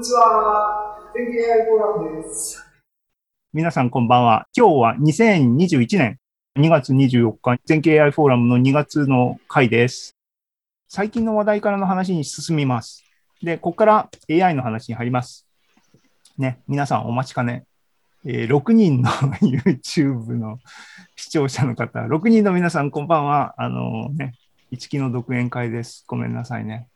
にちは。天気 AI フォーラムです。皆さんこんばんは。今日は2021年2月24日、全景 AI フォーラムの2月の回です。最近の話題からの話に進みます。で、ここから AI の話に入ります。ね、皆さんお待ちかね。えー、6人の YouTube の視聴者の方、6人の皆さんこんばんは。あのね、一期の独演会です。ごめんなさいね。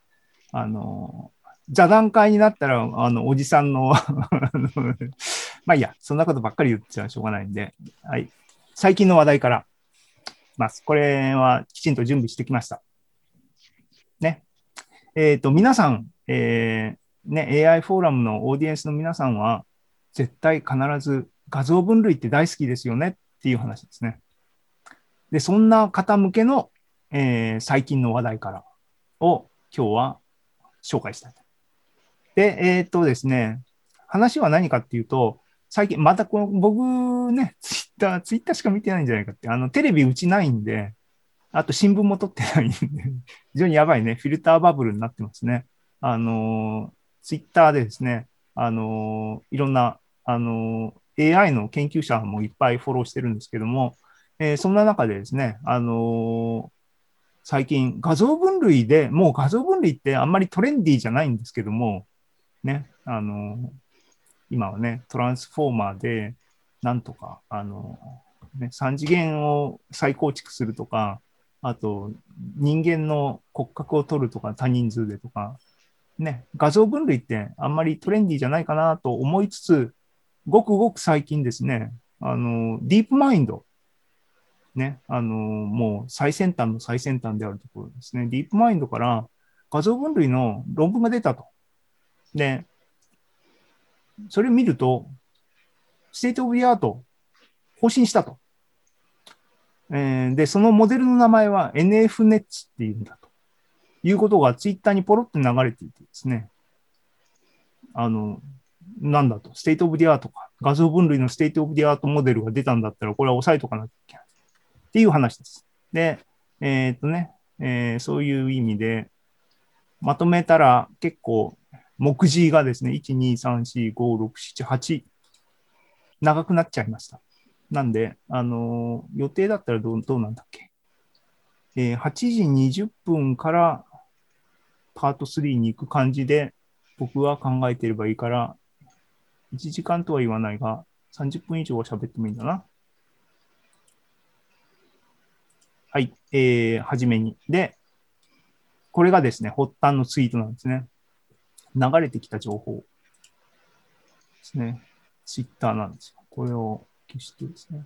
あの、座談会になったら、あの、おじさんの まあいいや、そんなことばっかり言っちゃしょうがないんで、はい。最近の話題からます。これはきちんと準備してきました。ね。えっ、ー、と、皆さん、えー、ね、AI フォーラムのオーディエンスの皆さんは、絶対必ず画像分類って大好きですよねっていう話ですね。で、そんな方向けの、えー、最近の話題からを今日は紹介したい。で、えー、っとですね、話は何かっていうと、最近、またこの僕ね、ツイッター、ツイッターしか見てないんじゃないかって、あの、テレビうちないんで、あと新聞も撮ってないんで、非常にやばいね、フィルターバブルになってますね。あの、ツイッターでですね、あの、いろんな、あの、AI の研究者もいっぱいフォローしてるんですけども、えー、そんな中でですね、あの最近画像分類で、もう画像分類ってあんまりトレンディーじゃないんですけども、ね、あの、今はね、トランスフォーマーで、なんとか、あの、ね、3次元を再構築するとか、あと、人間の骨格を取るとか、多人数でとか、ね、画像分類ってあんまりトレンディーじゃないかなと思いつつ、ごくごく最近ですね、あの、 DeepMind ね、あの、もう最先端の最先端であるところですね。 DeepMind から画像分類の論文が出たと。で、それを見ると、 state of the art、更新したと。えー、で、そのモデルの名前は NFNets っていうんだと。いうことがツイッターにポロッと流れていてですね。あの、なんだと、 state of the art か。画像分類の state of the art モデルが出たんだったら、これは押さえとかなきゃいけない。っていう話です。で、えー、っとね、えー、そういう意味で、まとめたら結構、目次がですね、1、2、3、4、5、6、7、8、長くなっちゃいました。なんで、あのー、予定だったらどうどうなんだっけ？えー、8時20分からパート3に行く感じで僕は考えてればいいから、1時間とは言わないが、30分以上は喋ってもいいんだな。はい、えー、はじめに。で、これがですね、発端のツイートなんですね。流れてきた情報ですね。ツイッターなんですよ。これを消してですね。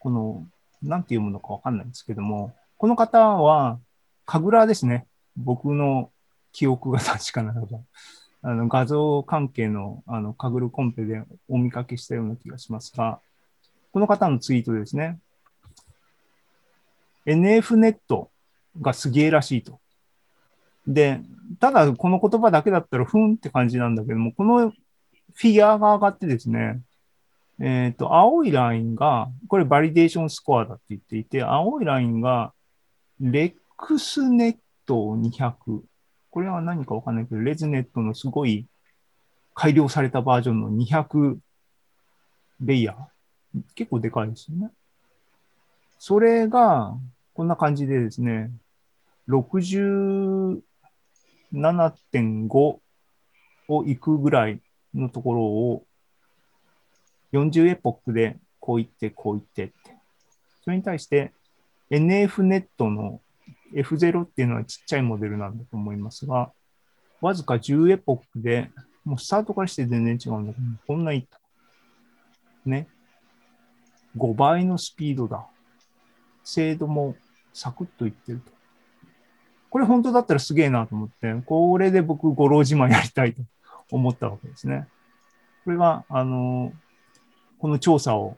この、なんて読むのかわかんないんですけども、この方は、神楽ですね。僕の記憶が確かならば、あの画像関係のあの神楽コンペでお見かけしたような気がしますが、この方のツイートですね。NF ネットがすげえらしいと。で、ただこの言葉だけだったらふんって感じなんだけども、このフィギュアが上がってですね、えっ、ー、と、青いラインが、これ validation score だって言っていて、青いラインが、 ResNeXt 200。これは何かわかんないけど、 ResNet のすごい改良されたバージョンの200レイヤー。結構でかいですよね。それが、こんな感じでですね、7.5を行くぐらいのところを、40エポックでこう言って、こう言ってって。それに対して NF ネットの F0 っていうのはちっちゃいモデルなんだと思いますが、わずか10エポックで、もうスタートからして全然違うんだけど、こんな言った。ね。5倍のスピードだ。精度もサクッといってると。これ本当だったらすげえなと思って、これで僕、五郎自慢やりたいと思ったわけですね。これが、あの、この調査を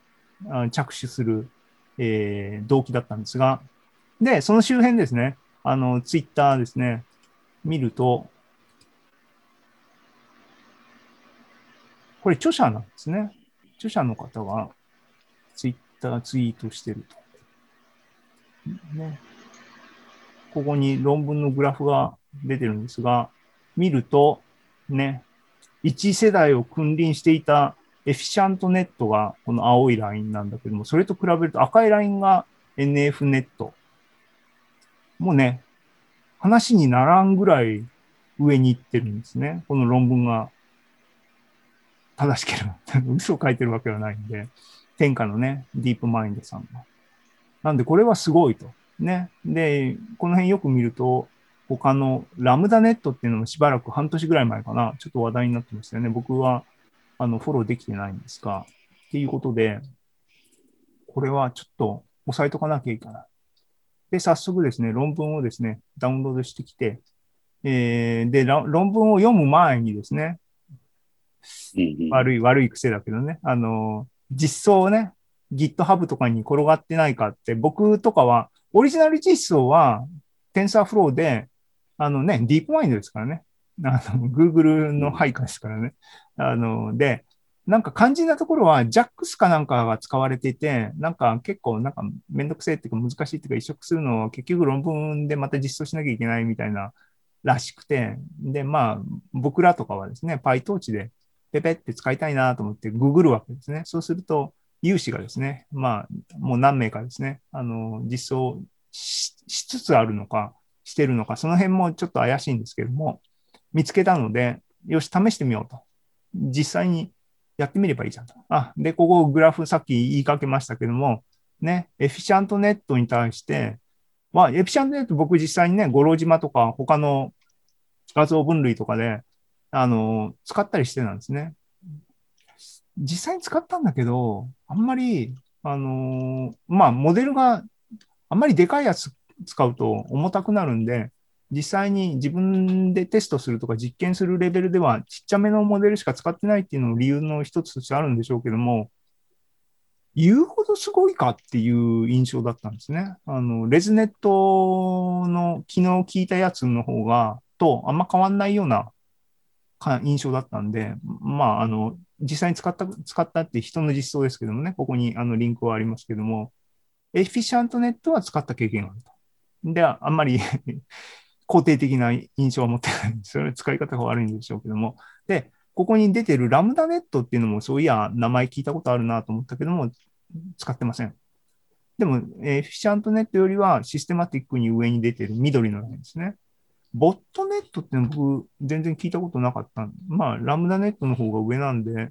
着手する、えー、動機だったんですが、で、その周辺ですね、あの、ツイッターですね、見ると、これ著者なんですね。著者の方がツイッターツイートしてると。ね、ここに論文のグラフが出てるんですが、見ると、ね、1世代を君臨していたエフィシャントネットがこの青いラインなんだけども、それと比べると赤いラインが NF ネット。もうね、話にならんぐらい上に行ってるんですね。この論文が正しければ。嘘を書いてるわけはないんで、天下のね、ディープマインドさんが。なんでこれはすごいと。ね。で、この辺よく見ると、他のラムダネットっていうのもしばらく半年ぐらい前かな、ちょっと話題になってましたよね。僕はあのフォローできてないんですが、っていうことで、これはちょっと押さえとかなきゃいけない。で、早速ですね、論文をですね、ダウンロードしてきて、えー、で、論文を読む前にですね、悪い、悪い癖だけどね、あの、実装をね、GitHub とかに転がってないかって、僕とかは、オリジナル実装は TensorFlow であのね、ディープマインドですからね。あの、Google の配下ですからね。あの、で、なんか肝心なところは JAX かなんかが使われていて、なんか結構なんかめんどくせえっていうか難しいっていうか移植するのを結局論文でまた実装しなきゃいけないみたいならしくて、で、まあ僕らとかはですね、PyTorch でペペって使いたいなと思ってググるわけですね。そうすると有志がですね、まあもう何名かですね、あの、実装しつつあるのか、してるのか、その辺もちょっと怪しいんですけども、見つけたので、よし、試してみようと。実際にやってみればいいじゃんと。あ、で、ここグラフさっき言いかけましたけども、ね、エフィシャントネットに対して、まあ、エフィシャントネット僕実際にね、五郎島とか他の画像分類とかで、あの、使ったりしてたんですね。実際に使ったんだけど、あんまり、あのまあ、モデルがあんまりでかいやつ使うと重たくなるんで、実際に自分でテストするとか実験するレベルではちっちゃめのモデルしか使ってないっていうのも理由の一つとしてあるんでしょうけども、言うほどすごいかっていう印象だったんですね。あの、レズネットの昨日聞いたやつの方が、とあんま変わんないような印象だったんで、まあ、あの、実際に使った、使ったって人の実装ですけどもね、ここにあのリンクはありますけども、エフィシャントネットは使った経験があると。で、あんまり 肯定的な印象は持ってないんですよね。使い方が悪いんでしょうけども。で、ここに出てるラムダネットっていうのも、そういや、名前聞いたことあるなと思ったけども、使ってません。でも、エフィシャントネットよりはシステマティックに上に出てる緑のラインですね。ボットネットって僕、全然聞いたことなかった。まあ、ラムダネットの方が上なんで、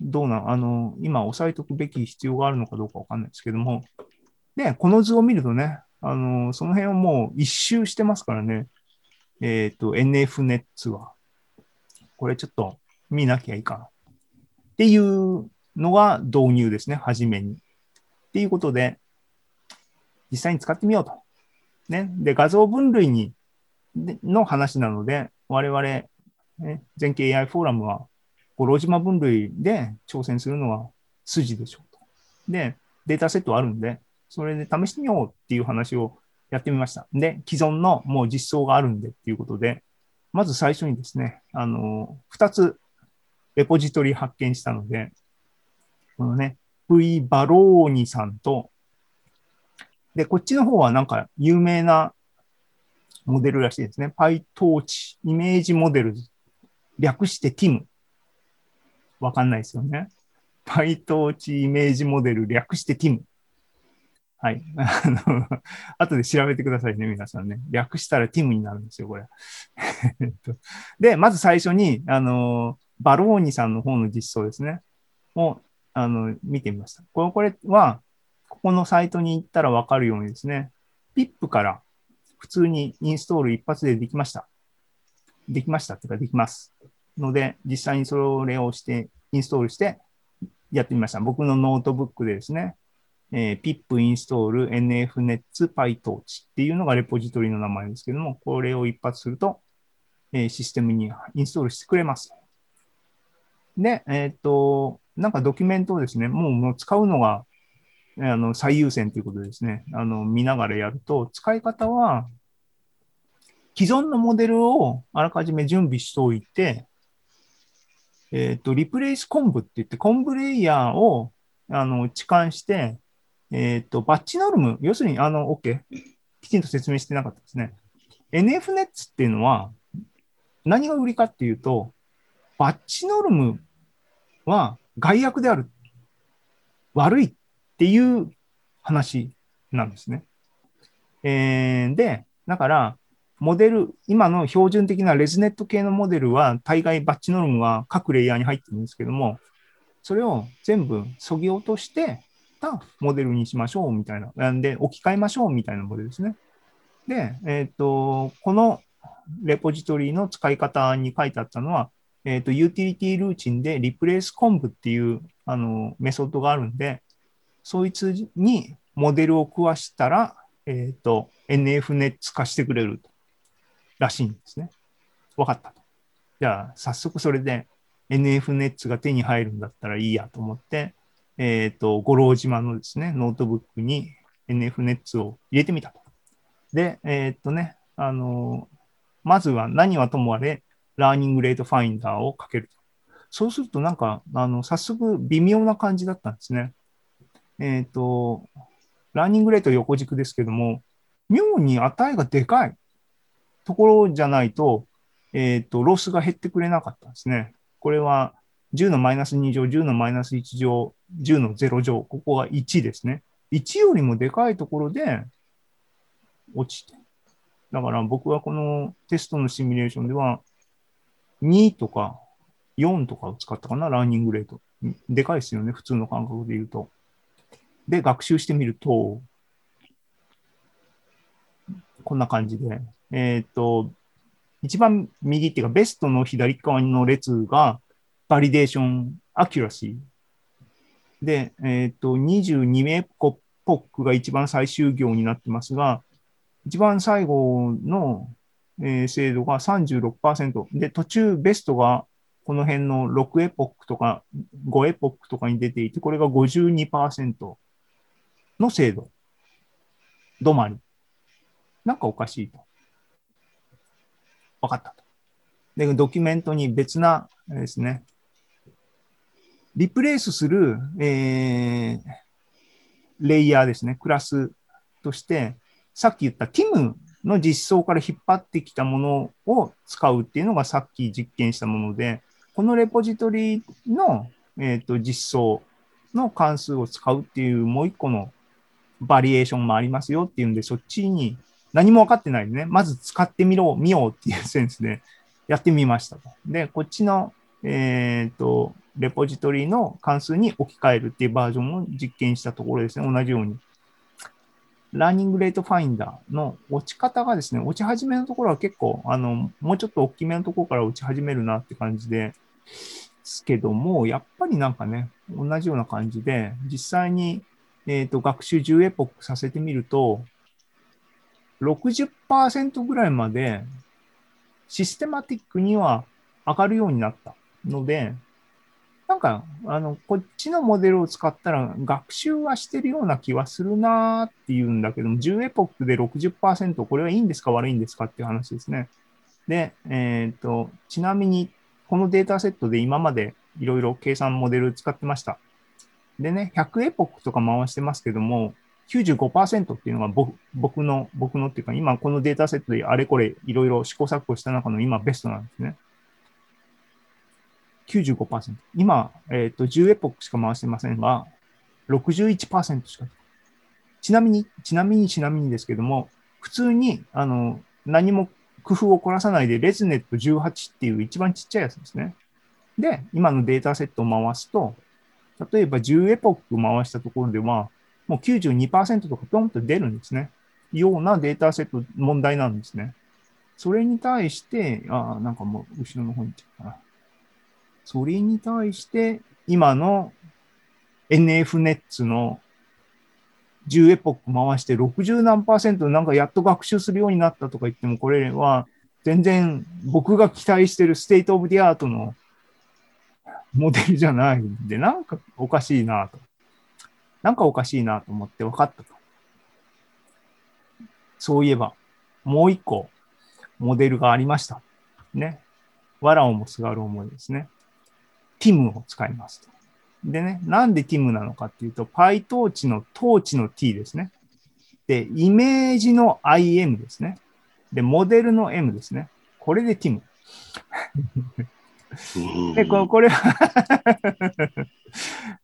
どうなん、あの、今押さえておくべき必要があるのかどうかわかんないですけども、で、この図を見るとね、あの、その辺はもう一周してますからね。えっ、ー、と、NF ネッツは。これちょっと見なきゃいいかな。っていうのが導入ですね、はじめに。っていうことで、実際に使ってみようと。ね。で、画像分類に、の話なので、我々、ね、全景 AI フォーラムは、五郎島分類で挑戦するのは筋でしょうと。で、データセットあるんで、それで試してみようっていう話をやってみました。で、既存のもう実装があるんでっていうことで、まず最初にですね、あの、二つレポジトリ発見したので、このね、V バローニさんと、で、こっちの方はなんか有名なモデルらしいですね。PyTorch イメージモデル略して TIM。わかんないですよね。PyTorch イメージモデル略して TIM。はい。あの、後で調べてくださいね、皆さんね。略したらティムになるんですよ、これ。で、まず最初に、あの、バローニさんの方の実装ですね。を、あの、見てみました。これ、これは、ここのサイトに行ったらわかるようにですね、PIP から普通にインストール一発でできました。できましたっていうか、できます。ので、実際にそれをして、インストールしてやってみました。僕のノートブックでですね、えー、pip install nfnets pytorch っていうのがレポジトリの名前ですけども、これを一発すると、えー、システムにインストールしてくれます。で、えっ、と、なんかドキュメントをですね、もうもう使うのがあの最優先ということですね、あの見ながらやると、使い方は、既存のモデルをあらかじめ準備しておいて、えっ、ー、と、リプレイスコンブって言って、コンブレイヤーをあの置換して、えっ、ー、と、バッチノルム、要するに、あの、OK。きちんと説明してなかったですね。NF ネッツっていうのは、何が売りかっていうと、バッチノルムは害悪である。悪いっていう話なんですね。えー、で、だから、モデル、今の標準的なレズネット系のモデルは、大概バッチノルムは各レイヤーに入ってるんですけども、それを全部そぎ落としてたモデルにしましょうみたいな。なんで、置き換えましょうみたいなモデルですね。で、えっ、ー、と、このレポジトリの使い方に書いてあったのは、えっ、ー、と、ユーティリティルーチンでリプレイスコンブっていうあのメソッドがあるんで、そいつにモデルを食わしたら、えっ、ー、と、NF ネッツ化してくれるらしいんですね。わかったと。じゃあ、早速それで NF ネッツが手に入るんだったらいいやと思って、えっ、ー、と、五郎島のですね、ノートブックに NF ネッツを入れてみたと。で、えっ、とね、あのまずは何はともあれ、 learning rate finder をかけると。そうするとなんか、あの、早速微妙な感じだったんですね。えっ、ー、と、 learning rate 横軸ですけども、妙に値がでかいところじゃないと、えっ、ー、と、ロスが減ってくれなかったんですね。これは10のマイナス2乗、10のマイナス1乗、10の0乗、ここが1ですね。1よりもでかいところで落ちて。だから僕はこのテストのシミュレーションでは、2とか4とかを使ったかな、 learning rate。でかいですよね、普通の感覚で言うと。で、学習してみると、こんな感じで、えっ、ー、と、一番右っていうか、ベストの左側の列が、 validation accuracy。で、えっ、ー、と、20エポックが一番最終行になってますが、一番最後の、えー、精度が36%。で、途中ベストがこの辺の6エポックとか5エポックとかに出ていて、これが52%の精度止まり。なんかおかしいと。分かったと。で、ドキュメントに別なですね、リプレイスする、えー、レイヤーですね、クラスとして、さっき言った TIM の実装から引っ張ってきたものを使うっていうのがさっき実験したもので、このレポジトリの、えーと、実装の関数を使うっていうもう一個のバリエーションもありますよっていうんで、そっちに何も分かってないでね、まず使ってみろ、見ようっていうセンスでやってみましたと。で、こっちの、えっ、ー、と、レポジトリの関数に置き換えるっていうバージョンを実験したところですね、同じように。learning rate finder の落ち方がですね、落ち始めのところは結構、あの、もうちょっと大きめのところから落ち始めるなって感じで、すけども、やっぱりなんかね、同じような感じで、実際に、えっ、ー、と、学習10エポックさせてみると、60%ぐらいまでシステマティックには上がるようになったので、なんか、あの、こっちのモデルを使ったら学習はしてるような気はするなっていうんだけども、10エポックで60%、これはいいんですか悪いんですかっていう話ですね。で、えっ、ー、と、ちなみに、このデータセットで今までいろいろ計算モデル使ってました。でね、100エポックとか回してますけども、95%っていうのが僕僕の、僕のっていうか、今このデータセットであれこれいろいろ試行錯誤した中の今ベストなんですね。95%。今、えっ、ー、と、10エポックしか回してませんが、61%しか。ちなみに、ちなみに、ちなみにですけども、普通に、あの、何も工夫を凝らさないで、レズネット18っていう一番ちっちゃいやつですね。で、今のデータセットを回すと、例えば10エポック回したところでは、もう92%とかピョンと出るんですね。ようなデータセット問題なんですね。それに対して、ああ、なんかもう後ろの方に行っちゃったな。それに対して、今の NF ネッツの10エポック回して60何パーセントなんかやっと学習するようになったとか言っても、これは全然僕が期待してる state of the art のモデルじゃないんで、なんかおかしいなと。なんかおかしいなと思って分かったと。そういえば、もう一個モデルがありました。ね。わらをもすがる思いですね。 timm を使いますと。でね、なんでティムなのかっていうと、PyTorch のトーチの t ですね。で、イメージの im ですね。で、モデルの m ですね。これでティム。で、ここれは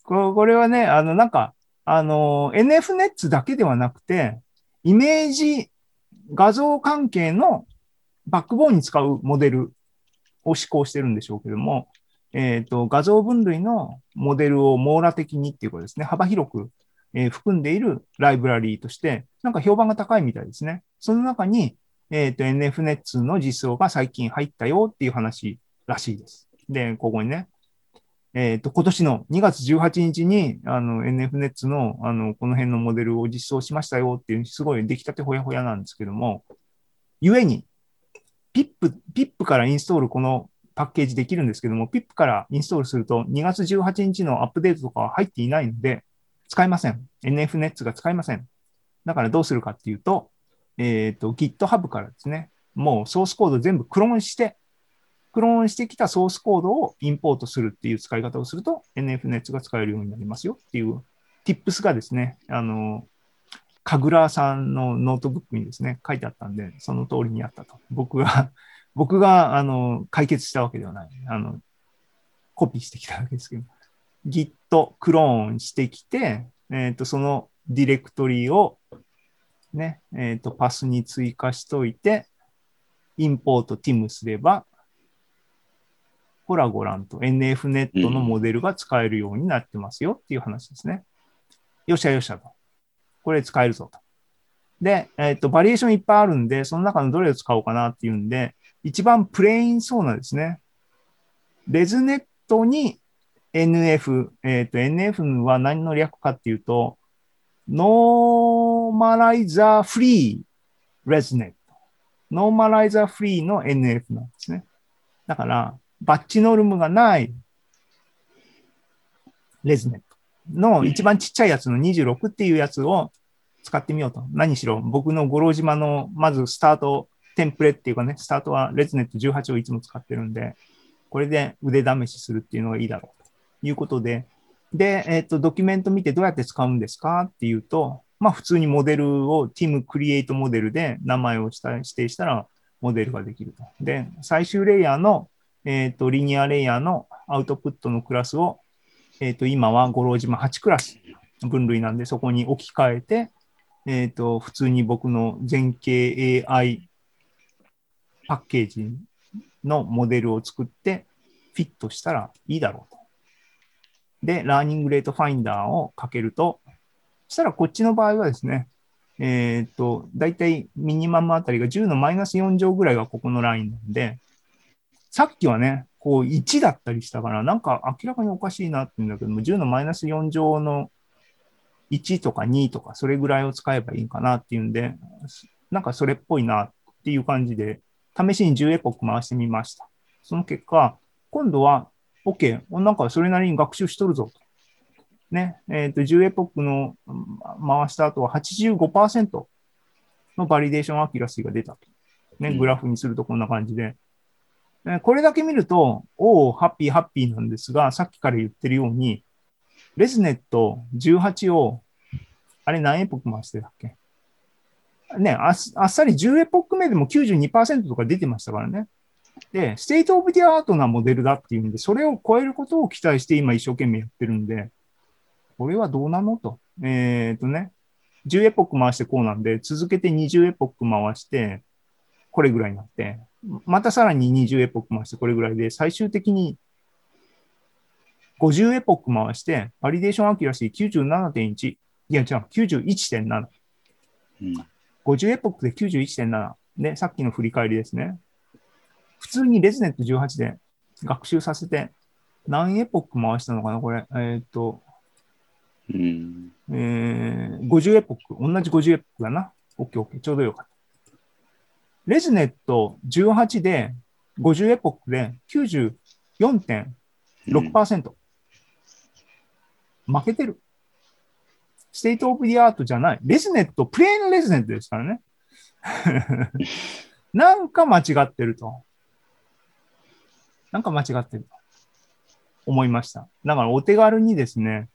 これはね、あの、なんか、あの、NFNets だけではなくて、イメージ画像関係のバックボーンに使うモデルを施行してるんでしょうけども、えっ、ー、と、画像分類のモデルを網羅的にっていうことですね、幅広く、えー、含んでいるライブラリーとして、なんか評判が高いみたいですね。その中に、えっ、ー、と、NFNet の実装が最近入ったよっていう話らしいです。で、ここにね、えっ、ー、と、今年の2月18日に、あの、NFNets の、あの、この辺のモデルを実装しましたよっていう、すごい出来たてほやほやなんですけども、ゆえに、PIP、PIP からインストールこのパッケージできるんですけども、PIP からインストールすると2月18日のアップデートとかは入っていないので、使えません。NFNets が使えません。だからどうするかっていうと、えっ、ー、と、GitHub からですね、もうソースコード全部クローンして、クローンしてきたソースコードをインポートするっていう使い方をすると NFNet が使えるようになりますよっていう Tips がですね、あの、神楽さんのノートブックにですね、書いてあったんで、その通りにやったと。僕が 僕が、あの、解決したわけではない。あの、コピーしてきたわけですけど、Git クローンしてきて、えっ、ー、と、そのディレクトリをね、えっ、ー、と、パスに追加しといて、 import timm すれば、コラゴランと NFNet のモデルが使えるようになってますよっていう話ですね。よっしゃよっしゃと。これ使えるぞと。で、えっ、ー、と、バリエーションいっぱいあるんで、その中のどれを使おうかなっていうんで、一番 plain そうなですね。 ResNet に NF、えっ、ー、と、NF は何の略かっていうと、 normalizer-free ResNet。 normalizer-free の NF なんですね。だから、 batch norm がないレズネットの一番ちっちゃいやつの26っていうやつを使ってみようと。何しろ、僕の五郎島のまずスタートテンプレっていうかね、スタートはレズネット18をいつも使ってるんで、これで腕試しするっていうのがいいだろうということで、で、えっ、ー、と、ドキュメント見てどうやって使うんですか？っていうと、まあ普通にモデルを Team Create モデルで名前を指定したらモデルができると。で、最終レイヤーの、えっ、ー、と、 linear layer のアウトプットのクラスを、えっ、ー、と、今は五郎島8クラス分類なんで、そこに置き換えて、えっ、と、普通に僕の全景 AI パッケージのモデルを作ってフィットしたらいいだろうと。で、 learning rate finder をかけると、そしたらこっちの場合はですね、えっ、ー、と、だいたいミニマムあたりが10のマイナス4乗ぐらいがここのラインなんで、さっきはね、こう1だったりしたから、なんか明らかにおかしいなって言うんだけども、10のマイナス4乗の1とか2とか、それぐらいを使えばいいかなっていうんで、なんかそれっぽいなっていう感じで、試しに10エポック回してみました。その結果、今度は OK、なんかそれなりに学習しとるぞと。ね、えっ、ー、と、10エポックの回した後は85%の validation accuracy が出たと。ね、グラフにするとこんな感じで。これだけ見ると、おお、ハッピーハッピーなんですが、さっきから言ってるように、 ResNet 18を、あれ何エポック回してたっけ？ね、ああっさり10エポック目でも92%とか出てましたからね。で、 state of the art なモデルだっていうんで、それを超えることを期待して今一生懸命やってるんで、これはどうなのと。えっ、ー、とね、10エポック回してこうなんで、続けて20エポック回して、これぐらいになって、またさらに20エポック回してこれぐらいで、最終的に50エポック回して、 validation accuracy 97.1、いや違う、91.7。うん50エポックで91.7。で、さっきの振り返りですね。普通に ResNet 18で学習させて、何エポック回したのかなこれ。えー、っと、うん、えー、50エポック。同じ50エポックだな。OK、OK。ちょうどよかった。 ResNet 18で50エポックで94.6%。負けてる。 state of the art じゃない。 ResNet、plain ResNet ですからね。なんか間違ってると。なんか間違ってると思いました。だからお手軽にですね、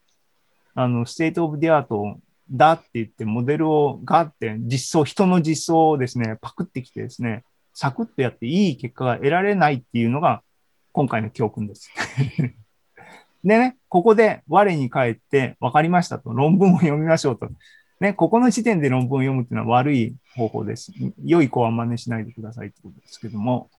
あの、 state of the art だって言って、モデルをガって実装、人の実装をですね、パクってきてですね、サクッとやっていい結果が得られないっていうのが今回の教訓です。でね、ここで我に返って分かりましたと論文を読みましょうと。ね、ここの時点で論文を読むっていうのは悪い方法です。良い子は真似しないでくださいってことですけども、